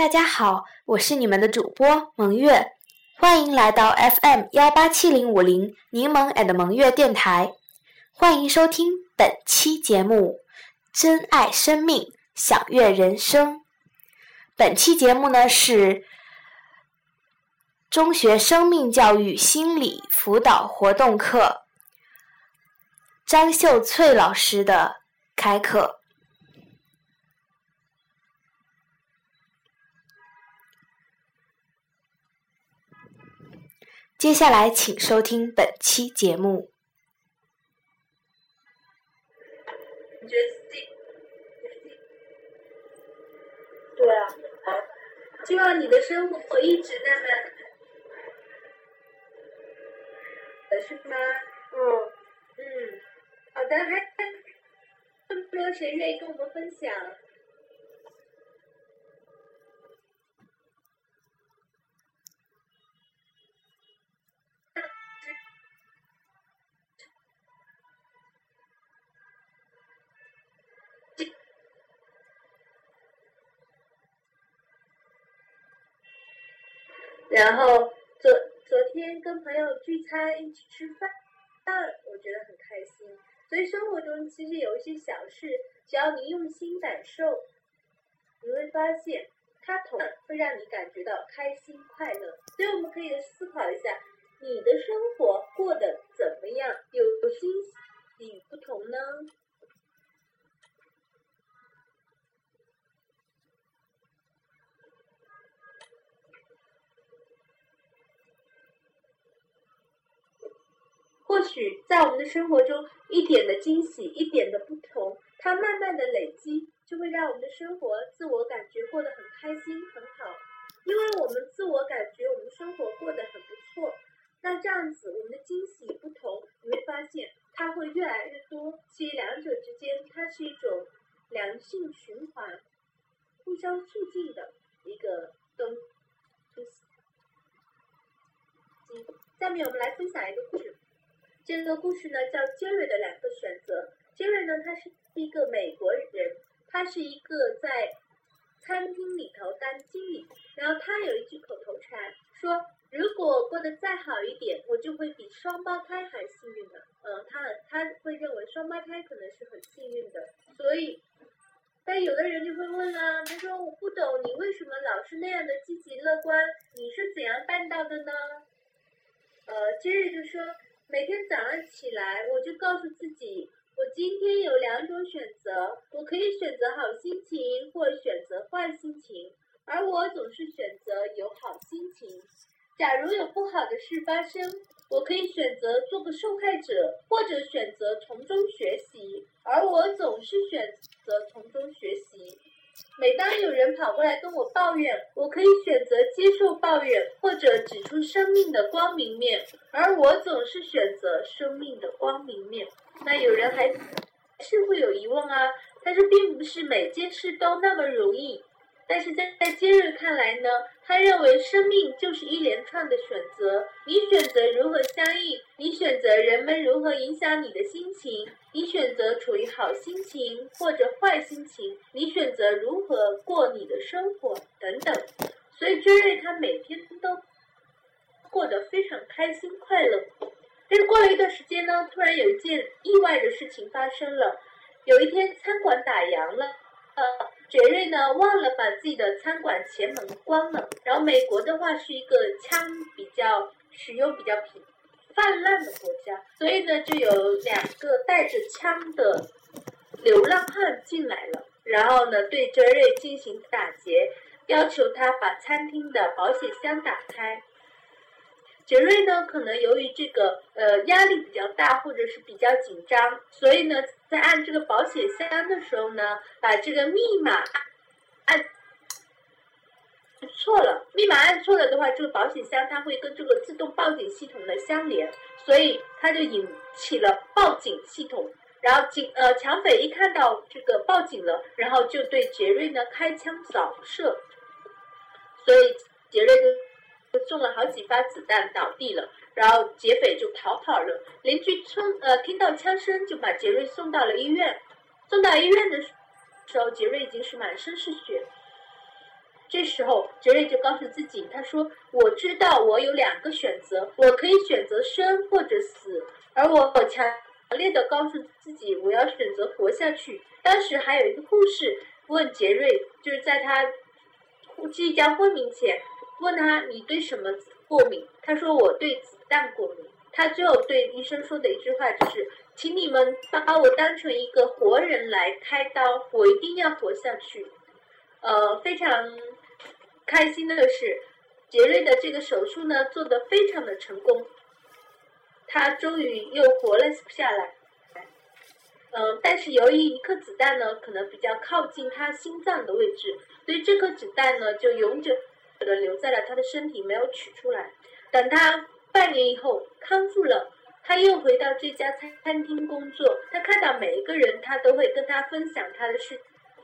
大家好，我是你们的主播蒙月，欢迎来到 FM 幺八七零五零柠檬 and 蒙月电台，欢迎收听本期节目《珍爱生命，享悦人生》。本期节目呢是中学生命教育心理辅导活动课张秀翠老师的开课。接下来，请收听本期节目。你觉得自己？对啊，希望你的生活一直那么，是吗？嗯嗯，好的，还有没有谁愿意跟我们分享？然后昨昨天跟朋友聚餐一起吃饭，我觉得很开心。所以生活中其实有一些小事，只要你用心感受，你会发现它同样会让你感觉到开心快乐。所以我们可以思考一下，你的生活过得怎么样？有惊喜与不同呢？或许在我们的生活中，一点的惊喜，一点的不同，它慢慢的累积，就会让我们的生活自我感觉过得很开心，很好。因为我们自我感觉我们生活过得很不错，那这样子我们的惊喜不同，你会发现它会越来越多。其实两者之间，它是一种良性循环，互相促进的一个东东西。下面我们来分享一个故事。这个故事呢叫杰瑞的两个选择。杰瑞呢，他是一个美国人，他是一个在餐厅里头当经理。然后他有一句口头禅，说如果过得再好一点，我就会比双胞胎还幸运的。嗯，他他会认为双胞胎可能是很幸运的。所以，但有的人就会问了，他说我不懂你为什么老是那样的积极乐观，你是怎样办到的呢？呃，杰瑞就说。每天早上起来，我就告诉自己，我今天有两种选择，我可以选择好心情，或选择坏心情，而我总是选择有好心情。假如有不好的事发生，我可以选择做个受害者，或者选择从中学习，而我总是选择从中学习。每当有人跑过来跟我抱怨，我可以选择接受抱怨，或者指出生命的光明面，而我总是选择生命的光明面。那有人还是会有疑问啊？但是并不是每件事都那么容易。但是在在杰瑞看来呢，他认为生命就是一连串的选择，你选择如何相应，你选择人们如何影响你的心情，你选择处于好心情或者坏心情，你选择如何过你的生活等等。所以追瑞他每天都过得非常开心快乐。但是过了一段时间呢，突然有一件意外的事情发生了，有一天餐馆打烊了。呃，杰瑞呢忘了把自己的餐馆前门关了。然后美国的话是一个枪比较使用比较频泛滥的国家，所以呢就有两个带着枪的流浪汉进来了，然后呢对杰瑞进行打劫，要求他把餐厅的保险箱打开。杰瑞呢，可能由于这个呃压力比较大，或者是比较紧张，所以呢，在按这个保险箱的时候呢，把这个密码按错了。密码按错了的话，这个保险箱它会跟这个自动报警系统的相连，所以它就引起了报警系统。然后警呃抢匪一看到这个报警了，然后就对杰瑞呢开枪扫射，所以杰瑞就。就中了好几发子弹，倒地了，然后劫匪就逃跑了。邻居冲呃听到枪声，就把杰瑞送到了医院。送到医院的时候，杰瑞已经是满身是血。这时候，杰瑞就告诉自己，他说：“我知道我有两个选择，我可以选择生或者死，而我强烈的告诉自己，我要选择活下去。”当时还有一个护士问杰瑞，就是在他即将昏迷前，问他：“你对什么过敏？”他说：“我对子弹过敏。”他最后对医生说的一句话就是：“请你们把我当成一个活人来开刀，我一定要活下去。”呃，非常。开心的是，杰瑞的这个手术呢做得非常的成功，他终于又活了下来。嗯，但是由于一颗子弹呢可能比较靠近他心脏的位置，所以这颗子弹呢就永久的留在了他的身体，没有取出来。等他半年以后康复了，他又回到这家餐餐厅工作。他看到每一个人，他都会跟他分享他的事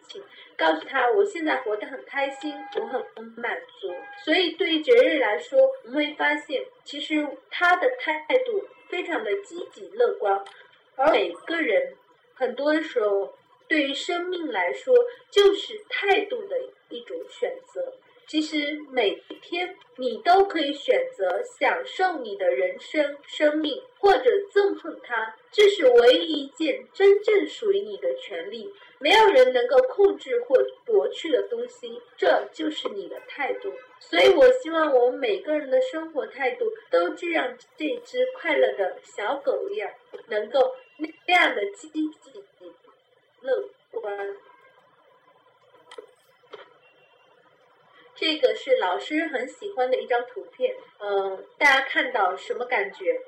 情。告诉他，我现在活得很开心，我很满足。所以对于杰瑞来说，我们会发现，其实他的态度非常的积极乐观。而每个人，很多时候对于生命来说，就是态度的一种选择。其实每天你都可以选择享受你的人生、生命，或者憎恨它。这是唯一一件真正属于你的权利。没有人能够控制或夺去的东西，这就是你的态度。所以我希望我们每个人的生活态度都这样，这只快乐的小狗一样，能够那样的积极、乐观。这个是老师很喜欢的一张图片，嗯，大家看到什么感觉？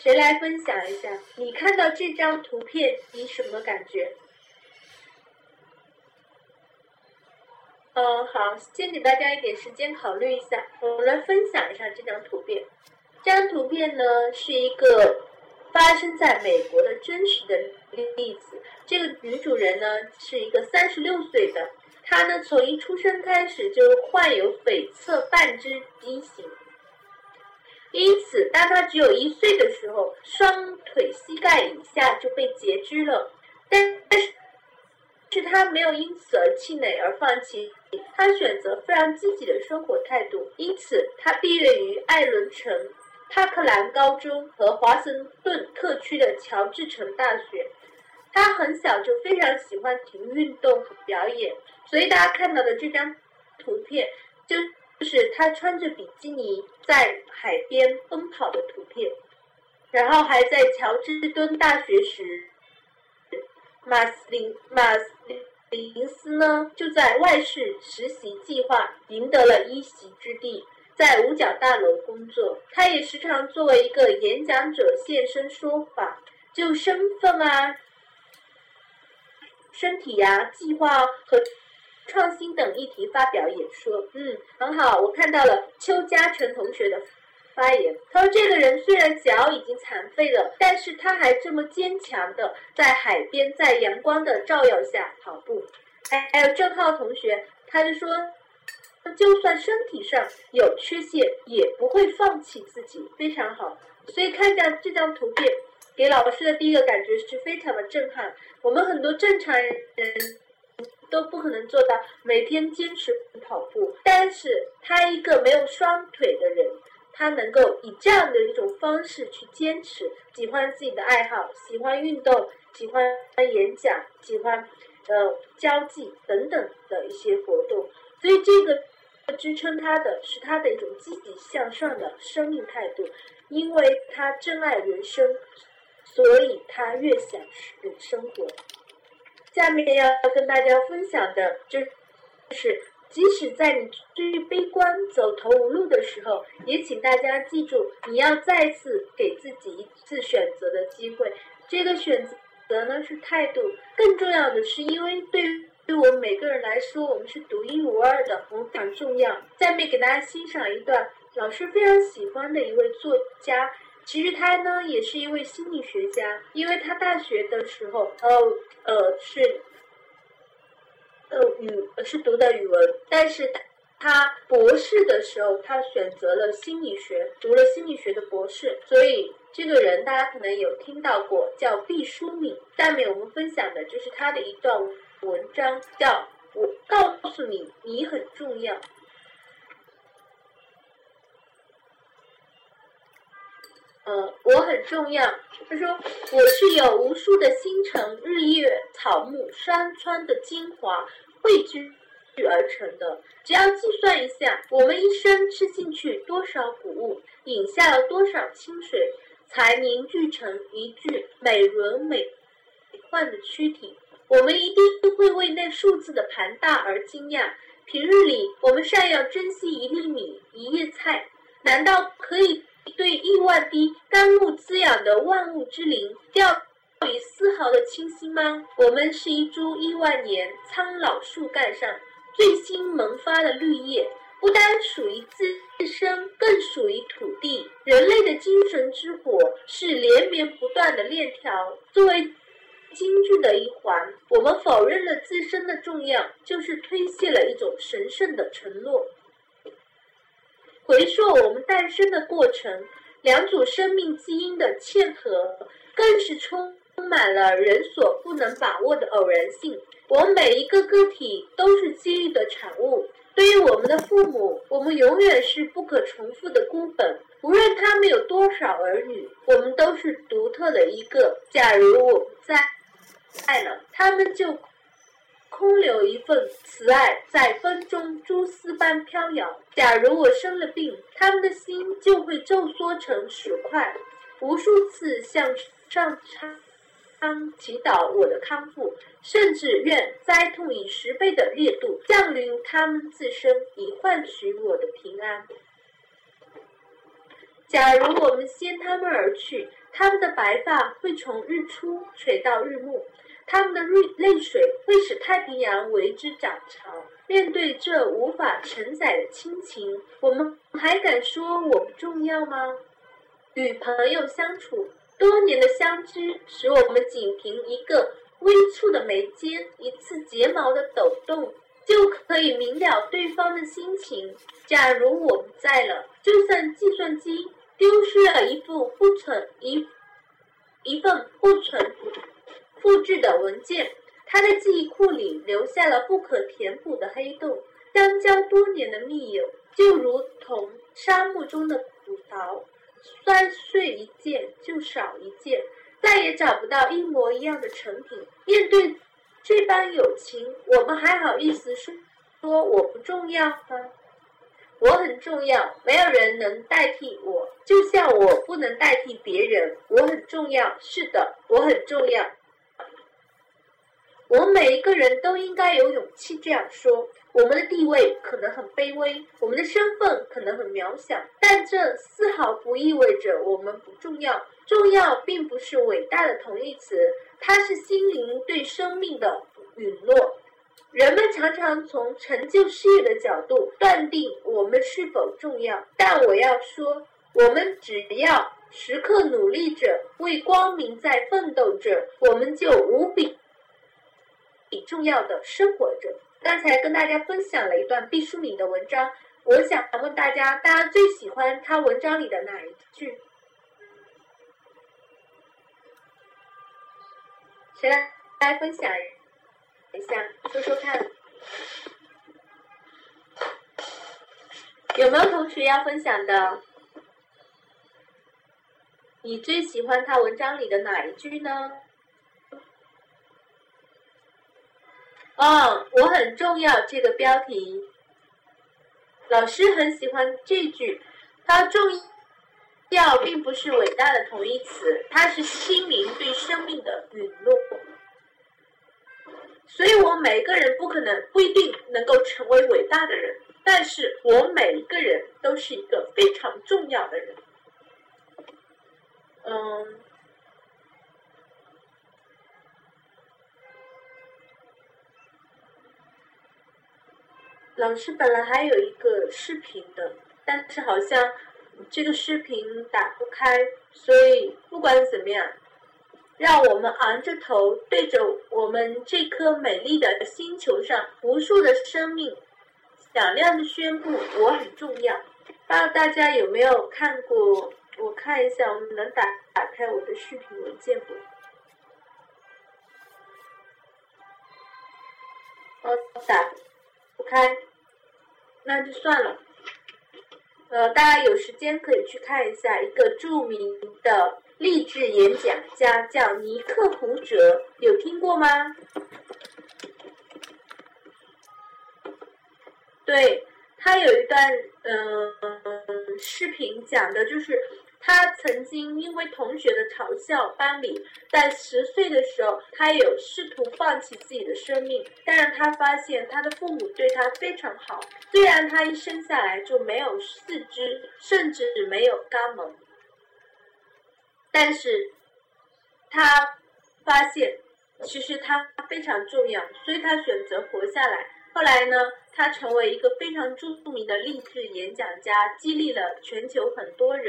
谁来分享一下？你看到这张图片，你什么感觉？嗯，好，先给大家一点时间考虑一下，我们来分享一下这张图片。这张图片呢是一个发生在美国的真实的例子。这个女主人呢是一个三十六岁的，她呢从一出生开始就患有悱侧半肢畸形，因此当她只有一岁的时候，双腿膝盖以下就被截肢了。但但是，是她没有因此而气馁而放弃，她选择非常积极的生活态度。因此，她毕业于艾伦城。帕克兰高中和华盛顿特区的乔治城大学，他很小就非常喜欢体育运动和表演，所以大家看到的这张图片，就就是他穿着比基尼在海边奔跑的图片。然后还在乔治敦大学时，马斯林马斯林斯呢就在外事实习计划赢得了一席之地。在五角大楼工作，他也时常作为一个演讲者现身说法，就身份啊、身体呀、计划和创新等议题发表演说。嗯，很好，我看到了邱嘉诚同学的发言。他说：“这个人虽然脚已经残废了，但是他还这么坚强的在海边，在阳光的照耀下跑步。”哎还有郑浩同学，他就说。就算身体上有缺陷，也不会放弃自己，非常好。所以看一下这张图片，给老师的第一个感觉是非常的震撼。我们很多正常人都不可能做到每天坚持跑步，但是他一个没有双腿的人，他能够以这样的一种方式去坚持，喜欢自己的爱好，喜欢运动，喜欢演讲，喜欢呃交际等等的一些活动。所以这个。支撑他的是他的一种积极向上的生命态度，因为他珍爱人生，所以他越想生活。下面要跟大家分享的就是，即使在你最悲观、走投无路的时候，也请大家记住，你要再次给自己一次选择的机会。这个选择呢是态度，更重要的是，因为对于。对我们每个人来说，我们是独一无二的，我们非常重要。下面给大家欣赏一段老师非常喜欢的一位作家，其实他呢也是一位心理学家，因为他大学的时候，呃呃是，呃语是读的语文，但是他博士的时候，他选择了心理学，读了心理学的博士，所以这个人大家可能有听到过，叫毕淑敏。下面我们分享的就是他的一段文章，叫“我告诉你，你很重要”。呃，我很重要。他说：“我是有无数的星辰、日月、草木、山川的精华汇聚。”而成的，只要计算一下，我们一生吃进去多少谷物，饮下了多少清水，才凝聚成一具美轮美奂的躯体，我们一定会为那数字的庞大而惊讶。平日里，我们尚要珍惜一粒米、一叶菜，难道可以对亿万滴甘露滋养的万物之灵掉以丝毫的清新吗？我们是一株亿万年苍老树干上。最新萌发的绿叶，不单属于自自身，更属于土地。人类的精神之火是连绵不断的链条，作为精致的一环，我们否认了自身的重要，就是推卸了一种神圣的承诺。回溯我们诞生的过程，两组生命基因的嵌合，更是充满了人所不能把握的偶然性。我们每一个个体都是机遇的产物。对于我们的父母，我们永远是不可重复的孤本。无论他们有多少儿女，我们都是独特的一个。假如我不在，爱了，他们就空留一份慈爱，在风中蛛丝般飘摇。假如我生了病，他们的心就会皱缩成石块，无数次向上苍。祈祷我的康复，甚至愿灾痛以十倍的烈度降临他们自身，以换取我的平安。假如我们先他们而去，他们的白发会从日出垂到日暮，他们的泪泪水会使太平洋为之涨潮。面对这无法承载的亲情，我们还敢说我不重要吗？与朋友相处。多年的相知，使我们仅凭一个微蹙的眉间、一次睫毛的抖动，就可以明了对方的心情。假如我不在了，就算计算机丢失了一副不存一一份不存复制的文件，他的记忆库里留下了不可填补的黑洞。相交多年的密友，就如同沙漠中的葡萄。摔碎一件就少一件，再也找不到一模一样的成品。面对这般友情，我们还好意思说说我不重要吗？我很重要，没有人能代替我，就像我不能代替别人。我很重要，是的，我很重要。我们每一个人都应该有勇气这样说。我们的地位可能很卑微，我们的身份可能很渺小，但这丝毫不意味着我们不重要。重要并不是伟大的同义词，它是心灵对生命的允诺。人们常常从成就事业的角度断定我们是否重要，但我要说，我们只要时刻努力着，为光明在奋斗着，我们就无比重要的生活着。刚才跟大家分享了一段毕淑敏的文章，我想问大家，大家最喜欢他文章里的哪一句？谁来来分享等一下，说说看？有没有同学要分享的？你最喜欢他文章里的哪一句呢？哦，我很重要这个标题，老师很喜欢这句。它重要并不是伟大的同义词，它是心灵对生命的允诺。所以，我每个人不可能不一定能够成为伟大的人，但是我每一个人都是一个非常重要的人。嗯。老师本来还有一个视频的，但是好像这个视频打不开，所以不管怎么样，让我们昂着头，对着我们这颗美丽的星球上无数的生命响亮的宣布我很重要。不知道大家有没有看过？我看一下，我们能打打开我的视频文件不？哦，打不开，那就算了。呃，大家有时间可以去看一下一个著名的励志演讲家，叫尼克胡哲，有听过吗？对他有一段嗯视频讲的就是。他曾经因为同学的嘲笑，班里在十岁的时候，他有试图放弃自己的生命，但是他发现他的父母对他非常好。虽然他一生下来就没有四肢，甚至没有肛门，但是他发现其实他非常重要，所以他选择活下来。后来呢，他成为一个非常著名的励志演讲家，激励了全球很多人。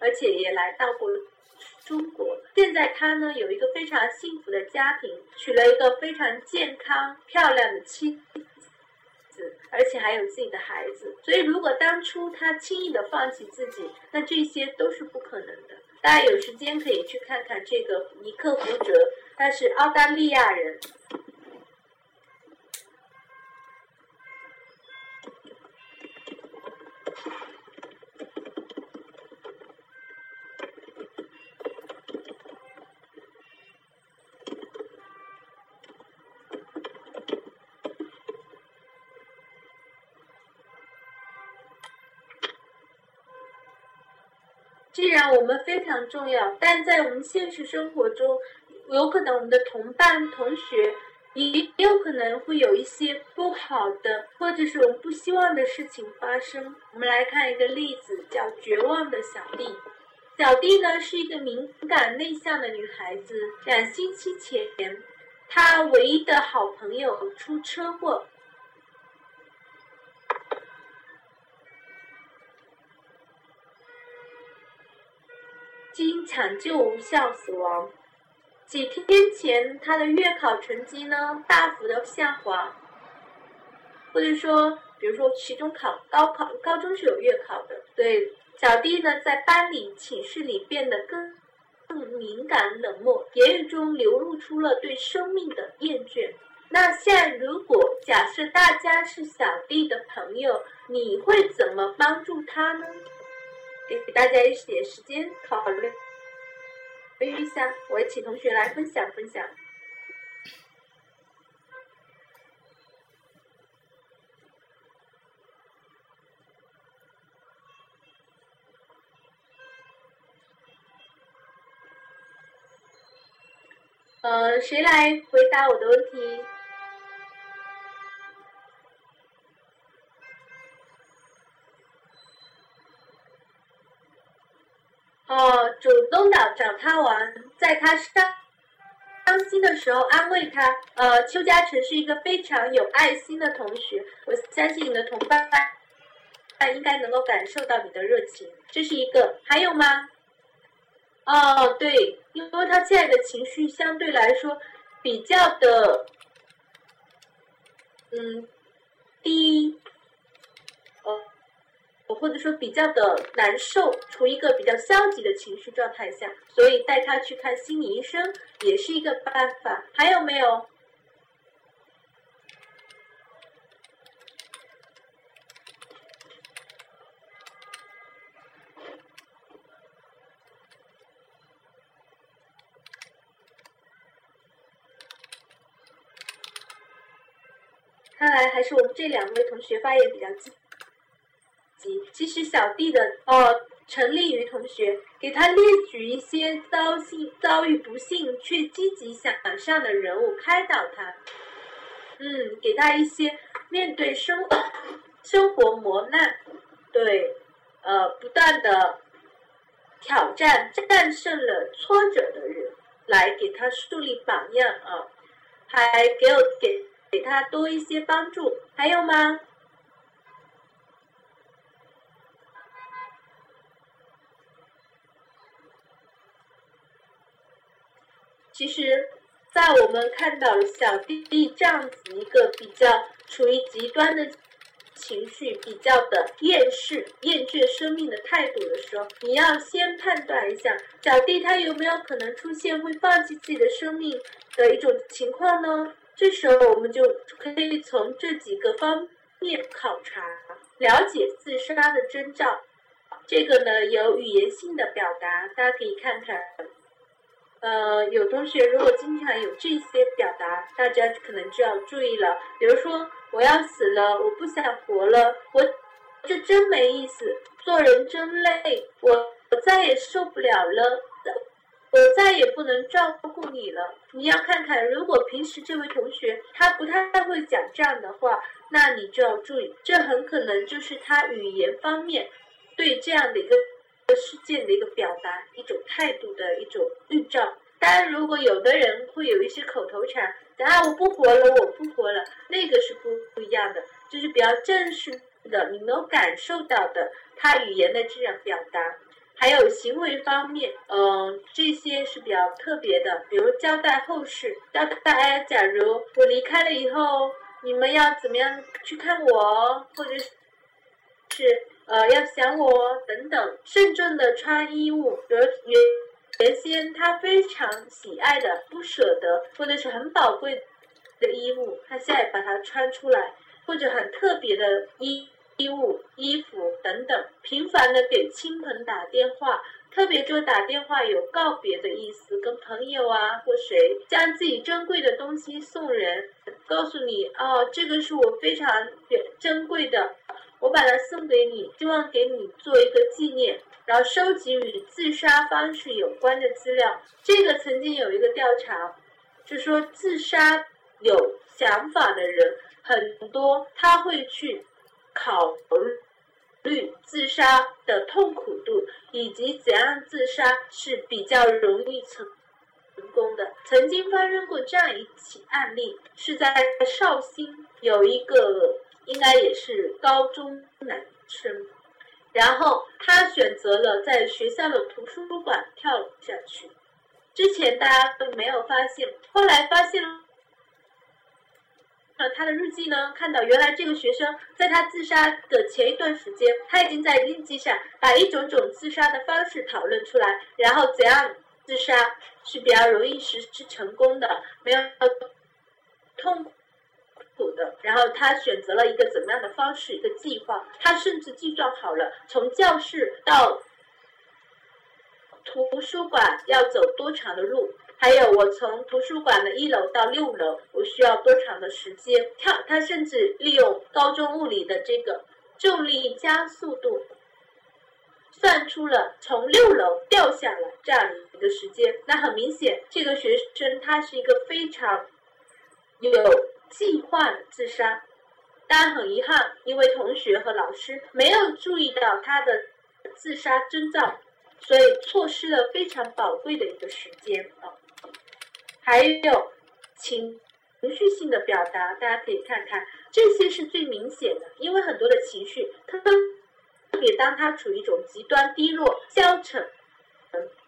而且也来到过中国。现在他呢有一个非常幸福的家庭，娶了一个非常健康漂亮的妻子，而且还有自己的孩子。所以，如果当初他轻易的放弃自己，那这些都是不可能的。大家有时间可以去看看这个尼克胡哲，他是澳大利亚人。既然我们非常重要，但在我们现实生活中，有可能我们的同伴、同学也有可能会有一些不好的，或者是我们不希望的事情发生。我们来看一个例子，叫《绝望的小弟》。小弟呢是一个敏感内向的女孩子，两星期前，她唯一的好朋友出车祸。经抢救无效死亡。几天前，他的月考成绩呢大幅的下滑，或者说，比如说期中考、高考、高中是有月考的。对，小弟呢在班里、寝室里变得更更敏感、冷漠，言语中流露出了对生命的厌倦。那现在，如果假设大家是小弟的朋友，你会怎么帮助他呢？给大家一点时间考虑，考虑一下，我请同学来分享分享。呃，谁来回答我的问题？东岛找他玩，在他伤伤心的时候安慰他。呃，邱嘉诚是一个非常有爱心的同学，我相信你的同伴他应该能够感受到你的热情。这是一个，还有吗？哦，对，因为他现在的情绪相对来说比较的，嗯，低。或者说比较的难受，处于一个比较消极的情绪状态下，所以带他去看心理医生也是一个办法。还有没有？看来还是我们这两位同学发言比较积极。其实小弟的呃，陈立瑜同学给他列举一些遭幸遭遇不幸却积极向上的人物，开导他，嗯，给他一些面对生生活磨难，对，呃，不断的挑战战胜了挫折的人，来给他树立榜样啊，还给我给给他多一些帮助，还有吗？其实，在我们看到小弟弟这样子一个比较处于极端的情绪比较的厌世、厌倦生命的态度的时候，你要先判断一下小弟他有没有可能出现会放弃自己的生命的一种情况呢？这时候我们就可以从这几个方面考察，了解自杀的征兆。这个呢有语言性的表达，大家可以看看。呃，有同学如果经常有这些表达，大家可能就要注意了。比如说，我要死了，我不想活了，我这真没意思，做人真累，我我再也受不了了，我再也不能照顾你了。你要看看，如果平时这位同学他不太会讲这样的话，那你就要注意，这很可能就是他语言方面对这样的一个。事件的一个表达，一种态度的一种预兆。当然，如果有的人会有一些口头禅，啊，我不活了，我不活了，那个是不不一样的，就是比较正式的，你能感受到的他语言的这样表达。还有行为方面，嗯，这些是比较特别的，比如交代后事，交代哎，假如我离开了以后，你们要怎么样去看我，或者是。呃，要想我等等，慎重的穿衣物，比如原原先他非常喜爱的、不舍得或者是很宝贵的衣物，他现在把它穿出来，或者很特别的衣衣物、衣服等等，频繁的给亲朋打电话，特别就打电话有告别的意思，跟朋友啊或谁将自己珍贵的东西送人，告诉你哦，这个是我非常珍贵的。我把它送给你，希望给你做一个纪念，然后收集与自杀方式有关的资料。这个曾经有一个调查，就说自杀有想法的人很多，他会去考虑自杀的痛苦度，以及怎样自杀是比较容易成成功的。曾经发生过这样一起案例，是在绍兴有一个。应该也是高中男生，然后他选择了在学校的图书馆跳了下去。之前大家都没有发现，后来发现了那他的日记呢，看到原来这个学生在他自杀的前一段时间，他已经在日记上把一种种自杀的方式讨论出来，然后怎样自杀是比较容易实施成功的，没有痛苦。苦的，然后他选择了一个怎么样的方式，一个计划，他甚至计算好了从教室到图书馆要走多长的路，还有我从图书馆的一楼到六楼我需要多长的时间。跳，他甚至利用高中物理的这个重力加速度，算出了从六楼掉下来这样一个时间。那很明显，这个学生他是一个非常有。计划自杀，但很遗憾，因为同学和老师没有注意到他的自杀征兆，所以错失了非常宝贵的一个时间啊。还有情情绪性的表达，大家可以看看，这些是最明显的，因为很多的情绪，特别当他处于一种极端低落、消沉、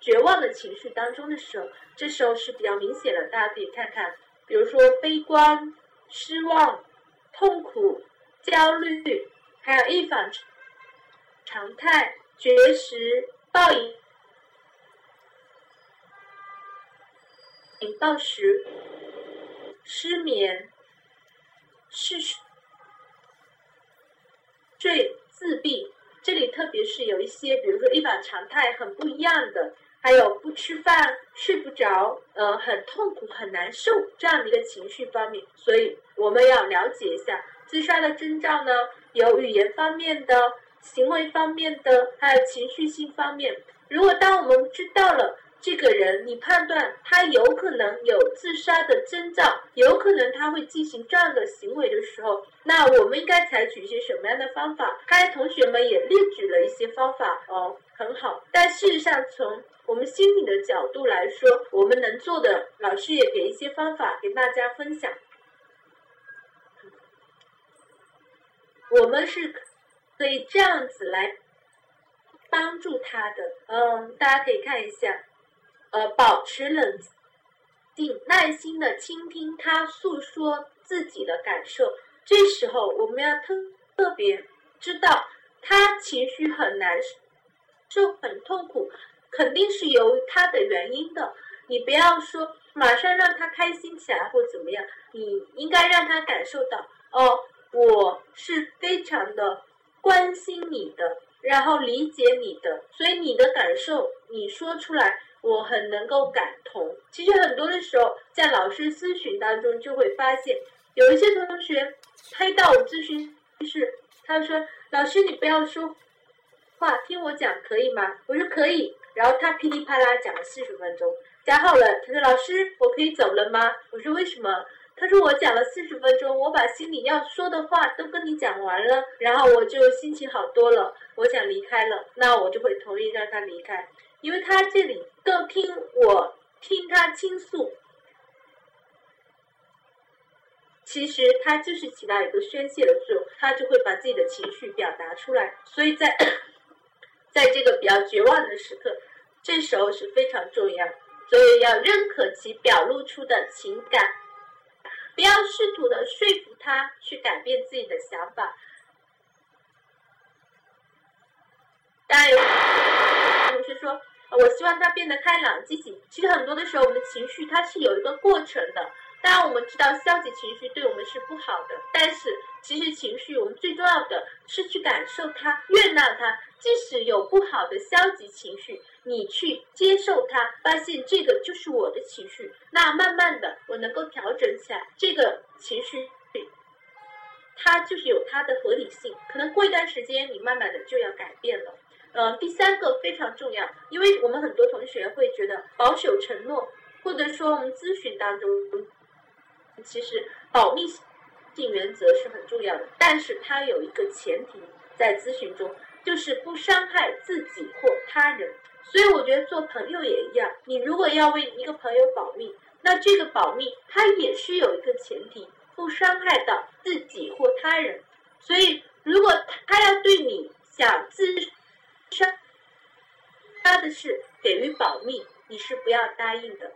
绝望的情绪当中的时候，这时候是比较明显的，大家可以看看，比如说悲观。失望、痛苦、焦虑，还有一反常态、绝食、暴饮、暴食、失眠、嗜睡、自闭。这里特别是有一些，比如说一反常态很不一样的。还有不吃饭、睡不着，呃，很痛苦、很难受这样的一个情绪方面，所以我们要了解一下自杀的征兆呢，有语言方面的、行为方面的，还有情绪性方面。如果当我们知道了。这个人，你判断他有可能有自杀的征兆，有可能他会进行这样的行为的时候，那我们应该采取一些什么样的方法？刚才同学们也列举了一些方法哦，很好。但事实上，从我们心理的角度来说，我们能做的，老师也给一些方法给大家分享。我们是可以这样子来帮助他的。嗯，大家可以看一下。呃，保持冷静，耐心的倾听他诉说自己的感受。这时候，我们要特特别知道他情绪很难受、很痛苦，肯定是有他的原因的。你不要说马上让他开心起来或怎么样，你应该让他感受到哦，我是非常的关心你的，然后理解你的，所以你的感受你说出来，我很能够感同。其实很多的时候，在老师咨询当中就会发现，有一些同学他到我咨询室，他说：“老师，你不要说话，听我讲可以吗？”我说：“可以。”然后他噼里啪啦讲了四十分钟。讲好了，他说：“老师，我可以走了吗？”我说：“为什么？”他说：“我讲了四十分钟，我把心里要说的话都跟你讲完了，然后我就心情好多了，我想离开了。那我就会同意让他离开，因为他这里更听我听他倾诉，其实他就是起到一个宣泄的作用，他就会把自己的情绪表达出来。所以在在这个比较绝望的时刻，这时候是非常重要。”所以要认可其表露出的情感，不要试图的说服他去改变自己的想法。当然有同学说，我希望他变得开朗积极。其实很多的时候，我们的情绪它是有一个过程的。当然，我们知道消极情绪对我们是不好的，但是其实情绪我们最重要的是去感受它、悦纳它。即使有不好的消极情绪，你去接受它，发现这个就是我的情绪，那慢慢的我能够调整起来。这个情绪，它就是有它的合理性。可能过一段时间，你慢慢的就要改变了。嗯，第三个非常重要，因为我们很多同学会觉得保守承诺，或者说我们咨询当中，其实保密性原则是很重要的，但是它有一个前提，在咨询中。就是不伤害自己或他人，所以我觉得做朋友也一样。你如果要为一个朋友保密，那这个保密它也是有一个前提，不伤害到自己或他人。所以如果他要对你想自杀他的事给予保密，你是不要答应的。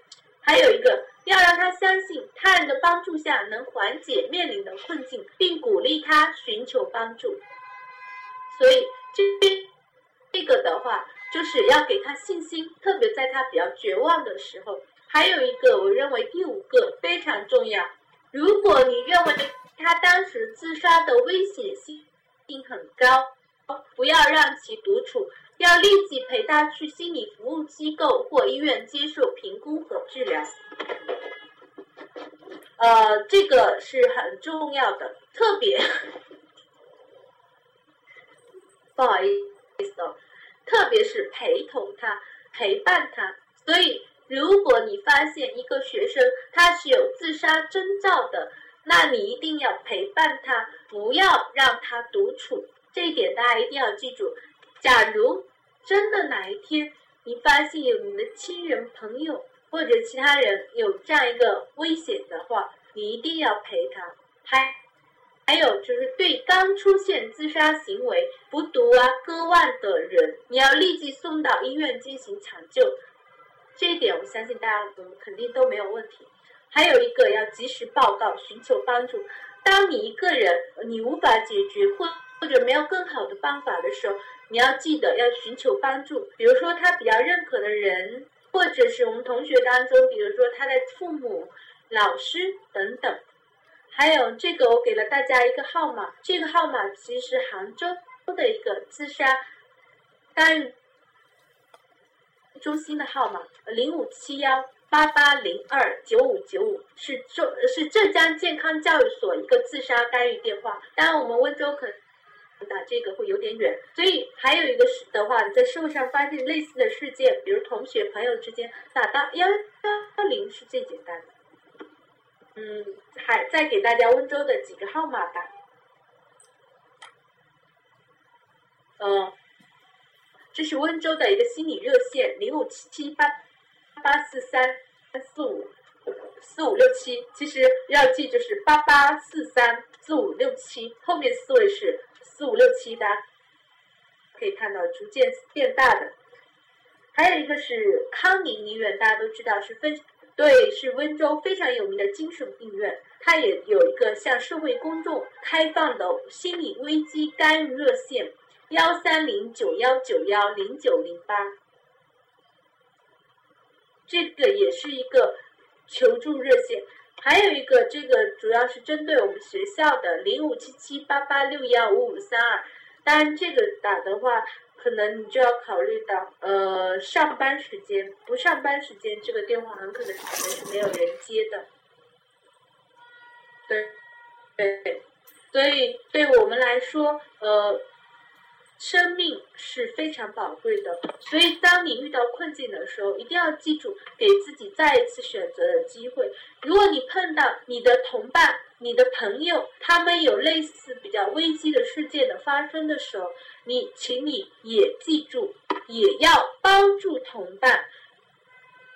还有一个，要让他相信他人的帮助下能缓解面临的困境，并鼓励他寻求帮助。所以。这这个的话，就是要给他信心，特别在他比较绝望的时候。还有一个，我认为第五个非常重要。如果你认为他当时自杀的危险性很高，不要让其独处，要立即陪他去心理服务机构或医院接受评估和治疗。呃，这个是很重要的，特别。不好意思哦，特别是陪同他、陪伴他。所以，如果你发现一个学生他是有自杀征兆的，那你一定要陪伴他，不要让他独处。这一点大家一定要记住。假如真的哪一天你发现有你的亲人、朋友或者其他人有这样一个危险的话，你一定要陪他。还。还有就是对刚出现自杀行为、服毒啊、割腕的人，你要立即送到医院进行抢救。这一点我相信大家我们肯定都没有问题。还有一个要及时报告，寻求帮助。当你一个人你无法解决或或者没有更好的方法的时候，你要记得要寻求帮助。比如说他比较认可的人，或者是我们同学当中，比如说他的父母、老师等等。还有这个，我给了大家一个号码，这个号码其实杭州的一个自杀干预中心的号码，零五七幺八八零二九五九五，是浙是浙江健康教育所一个自杀干预电话。当然，我们温州可打这个会有点远，所以还有一个是的话，在社会上发现类似的事件，比如同学朋友之间打到幺幺零是最简单的。嗯，还再给大家温州的几个号码吧。嗯，这是温州的一个心理热线，零五七七八八四三三四五四五六七。其实要记就是八八四三四五六七，后面四位是四五六七的，可以看到逐渐变大的。还有一个是康宁医院，大家都知道是分。对，是温州非常有名的精神病院，它也有一个向社会公众开放的心理危机干预热线，幺三零九幺九幺零九零八，这个也是一个求助热线。还有一个，这个主要是针对我们学校的零五七七八八六幺五五三二，当然这个打的话。可能你就要考虑到，呃，上班时间不上班时间，这个电话很可能可能是没有人接的。对，对，所以对我们来说，呃，生命是非常宝贵的。所以当你遇到困境的时候，一定要记住给自己再一次选择的机会。如果你碰到你的同伴、你的朋友，他们有类似比较危机的事件的发生的时候，你，请你也记住，也要帮助同伴，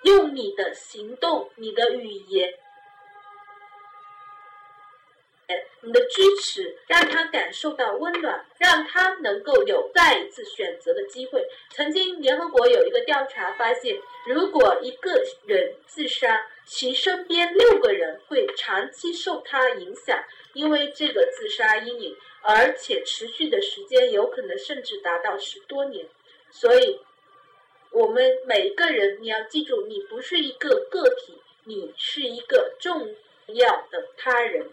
用你的行动、你的语言、你的支持，让他感受到温暖，让他能够有再一次选择的机会。曾经，联合国有一个调查发现，如果一个人自杀，其身边六个人会长期受他影响，因为这个自杀阴影。而且持续的时间有可能甚至达到十多年，所以，我们每一个人，你要记住，你不是一个个体，你是一个重要的他人。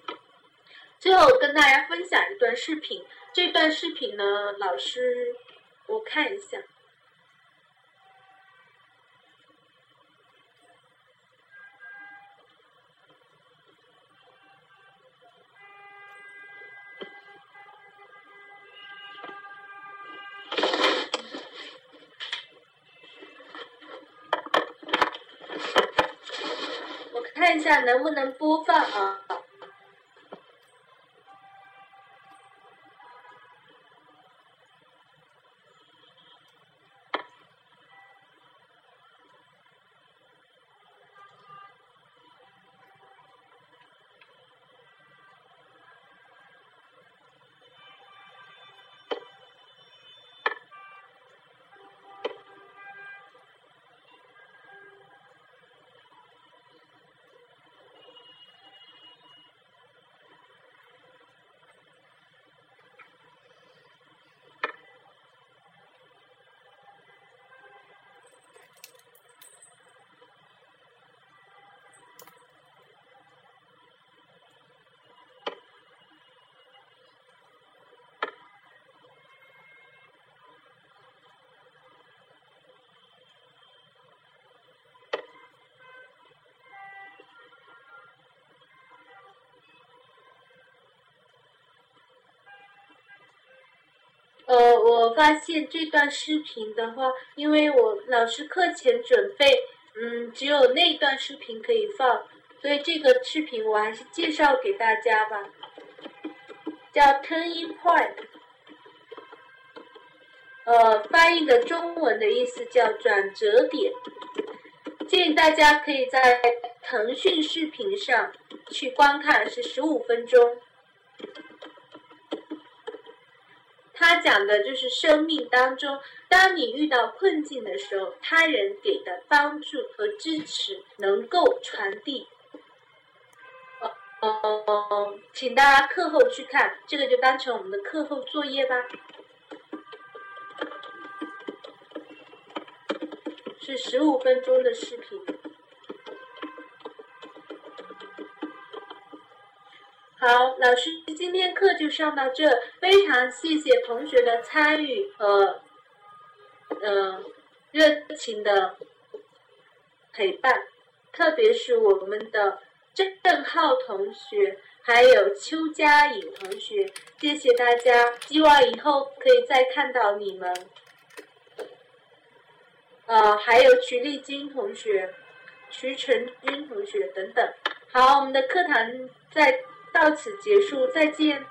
最后跟大家分享一段视频，这段视频呢，老师，我看一下。我看一下能不能播放啊？呃，我发现这段视频的话，因为我老师课前准备，嗯，只有那段视频可以放，所以这个视频我还是介绍给大家吧，叫 Turning Point，呃，翻译的中文的意思叫转折点，建议大家可以在腾讯视频上去观看，是十五分钟。他讲的就是生命当中，当你遇到困境的时候，他人给的帮助和支持能够传递。哦，请大家课后去看，这个就当成我们的课后作业吧。是十五分钟的视频。好，老师今天课就上到这，非常谢谢同学的参与和嗯热情的陪伴，特别是我们的郑浩同学，还有邱佳颖同学，谢谢大家，希望以后可以再看到你们。呃，还有徐丽金同学、徐成军同学等等。好，我们的课堂在。到此结束，再见。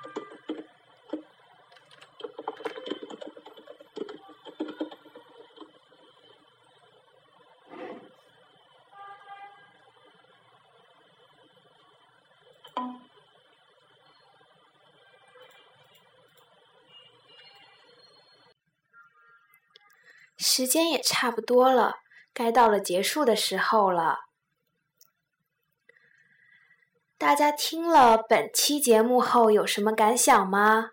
时间也差不多了，该到了结束的时候了。大家听了本期节目后有什么感想吗？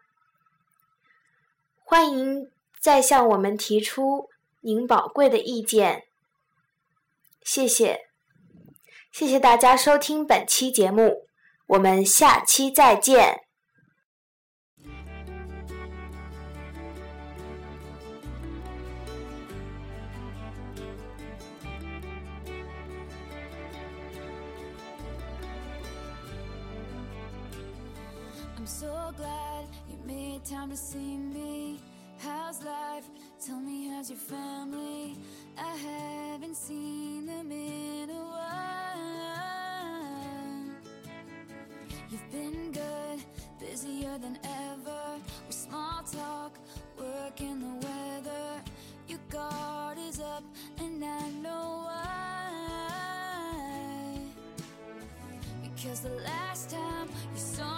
欢迎再向我们提出您宝贵的意见。谢谢，谢谢大家收听本期节目，我们下期再见。Time to see me. How's life? Tell me, how's your family? I haven't seen them in a while. You've been good, busier than ever. With small talk, work the weather. Your guard is up, and I know why. Because the last time you saw